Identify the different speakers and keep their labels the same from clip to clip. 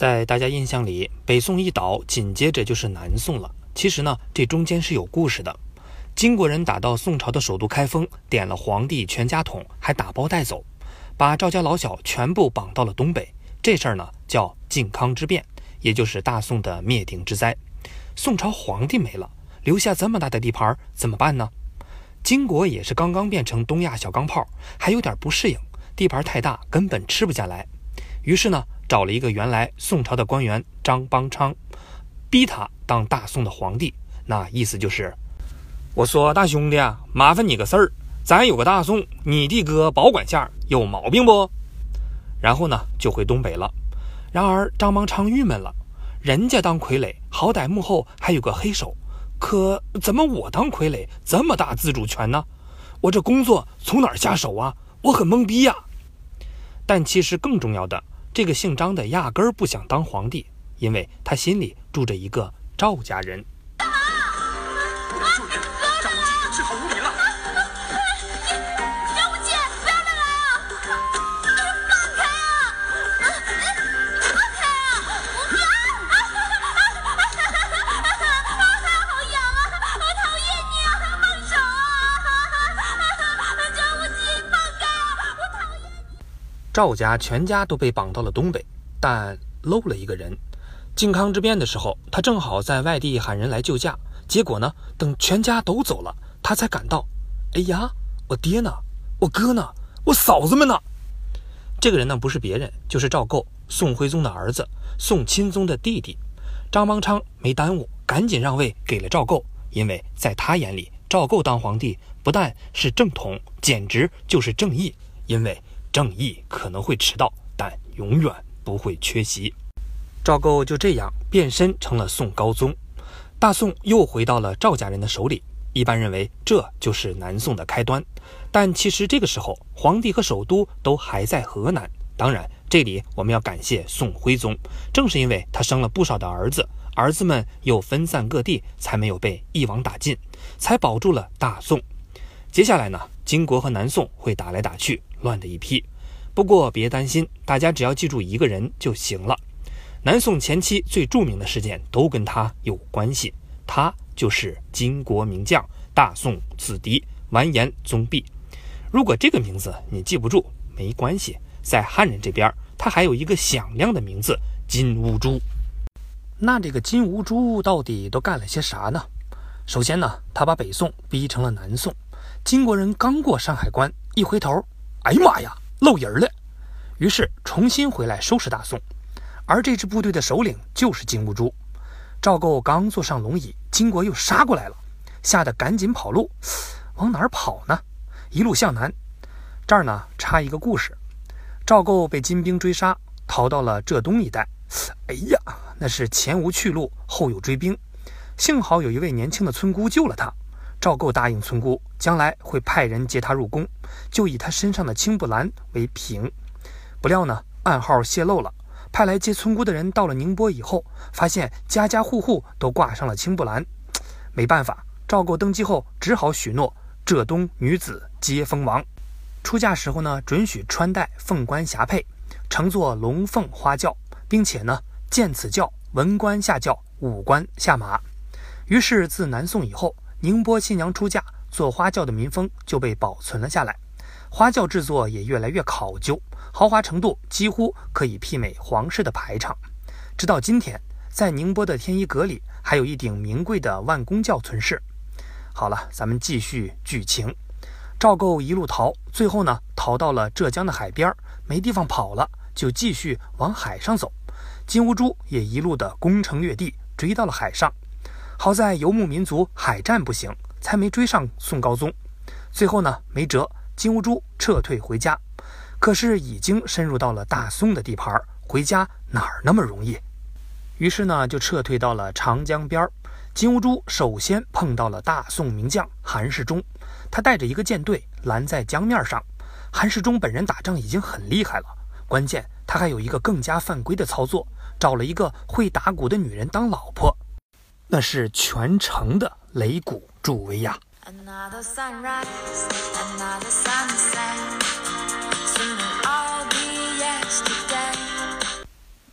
Speaker 1: 在大家印象里，北宋一倒，紧接着就是南宋了。其实呢，这中间是有故事的。金国人打到宋朝的首都开封，点了皇帝全家桶，还打包带走，把赵家老小全部绑到了东北。这事儿呢，叫靖康之变，也就是大宋的灭顶之灾。宋朝皇帝没了，留下这么大的地盘，怎么办呢？金国也是刚刚变成东亚小钢炮，还有点不适应，地盘太大，根本吃不下来。于是呢，找了一个原来宋朝的官员张邦昌，逼他当大宋的皇帝。那意思就是，我说大兄弟啊，麻烦你个事儿，咱有个大宋，你的哥保管下有毛病不？然后呢，就回东北了。然而张邦昌郁闷了，人家当傀儡，好歹幕后还有个黑手。可怎么我当傀儡这么大自主权呢？我这工作从哪下手啊？我很懵逼呀。但其实更重要的，这个姓张的压根儿不想当皇帝，因为他心里住着一个赵家人。赵家全家都被绑到了东北，但漏了一个人。靖康之变的时候，他正好在外地喊人来救驾。结果呢，等全家都走了，他才赶到。哎呀，我爹呢？我哥呢？我嫂子们呢？这个人呢，不是别人，就是赵构，宋徽宗的儿子，宋钦宗的弟弟。张邦昌没耽误，赶紧让位给了赵构，因为在他眼里，赵构当皇帝不但是正统，简直就是正义，因为。正义可能会迟到，但永远不会缺席。赵构就这样变身成了宋高宗，大宋又回到了赵家人的手里。一般认为这就是南宋的开端，但其实这个时候皇帝和首都都还在河南。当然，这里我们要感谢宋徽宗，正是因为他生了不少的儿子，儿子们又分散各地，才没有被一网打尽，才保住了大宋。接下来呢，金国和南宋会打来打去。乱的一批，不过别担心，大家只要记住一个人就行了。南宋前期最著名的事件都跟他有关系，他就是金国名将大宋子弟完颜宗弼。如果这个名字你记不住，没关系，在汉人这边，他还有一个响亮的名字金兀术。那这个金兀术到底都干了些啥呢？首先呢，他把北宋逼成了南宋，金国人刚过山海关，一回头。哎呀妈呀，露人了！于是重新回来收拾大宋，而这支部队的首领就是金兀术。赵构刚坐上龙椅，金国又杀过来了，吓得赶紧跑路。往哪儿跑呢？一路向南。这儿呢插一个故事：赵构被金兵追杀，逃到了浙东一带。哎呀，那是前无去路，后有追兵，幸好有一位年轻的村姑救了他。赵构答应村姑，将来会派人接他入宫，就以他身上的青布兰为凭。不料呢，暗号泄露了。派来接村姑的人到了宁波以后，发现家家户户都挂上了青布兰。没办法，赵构登基后只好许诺浙东女子皆封王。出嫁时候呢，准许穿戴凤冠霞帔，乘坐龙凤花轿，并且呢，见此轿，文官下轿，武官下马。于是自南宋以后。宁波新娘出嫁坐花轿的民风就被保存了下来，花轿制作也越来越考究，豪华程度几乎可以媲美皇室的排场。直到今天，在宁波的天一阁里，还有一顶名贵的万公轿存世。好了，咱们继续剧情。赵构一路逃，最后呢，逃到了浙江的海边，没地方跑了，就继续往海上走。金兀术也一路的攻城略地，追到了海上。好在游牧民族海战不行，才没追上宋高宗。最后呢，没辙，金兀术撤退回家。可是已经深入到了大宋的地盘，回家哪儿那么容易？于是呢，就撤退到了长江边儿。金兀术首先碰到了大宋名将韩世忠，他带着一个舰队拦在江面上。韩世忠本人打仗已经很厉害了，关键他还有一个更加犯规的操作，找了一个会打鼓的女人当老婆。那是全城的擂鼓助威呀！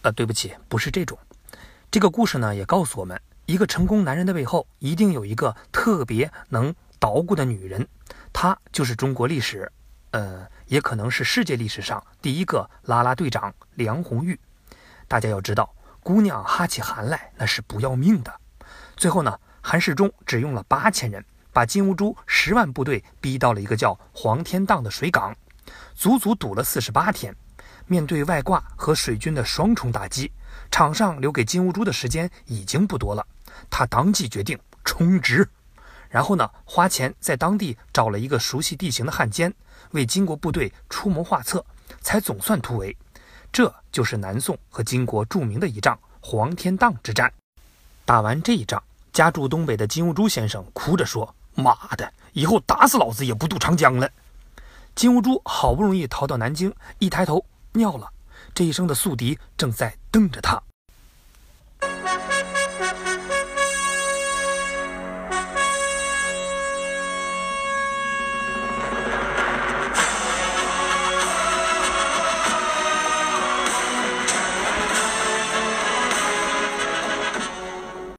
Speaker 1: 呃，对不起，不是这种。这个故事呢，也告诉我们，一个成功男人的背后，一定有一个特别能捣鼓的女人，她就是中国历史，呃，也可能是世界历史上第一个啦啦队长梁红玉。大家要知道，姑娘哈起汗来那是不要命的。最后呢，韩世忠只用了八千人，把金兀术十万部队逼到了一个叫黄天荡的水港，足足堵了四十八天。面对外挂和水军的双重打击，场上留给金兀术的时间已经不多了。他当即决定充值，然后呢，花钱在当地找了一个熟悉地形的汉奸，为金国部队出谋划策，才总算突围。这就是南宋和金国著名的一仗黄天荡之战。打完这一仗，家住东北的金兀术先生哭着说：“妈的，以后打死老子也不渡长江了。”金兀术好不容易逃到南京，一抬头。尿了，这一生的宿敌正在瞪着他。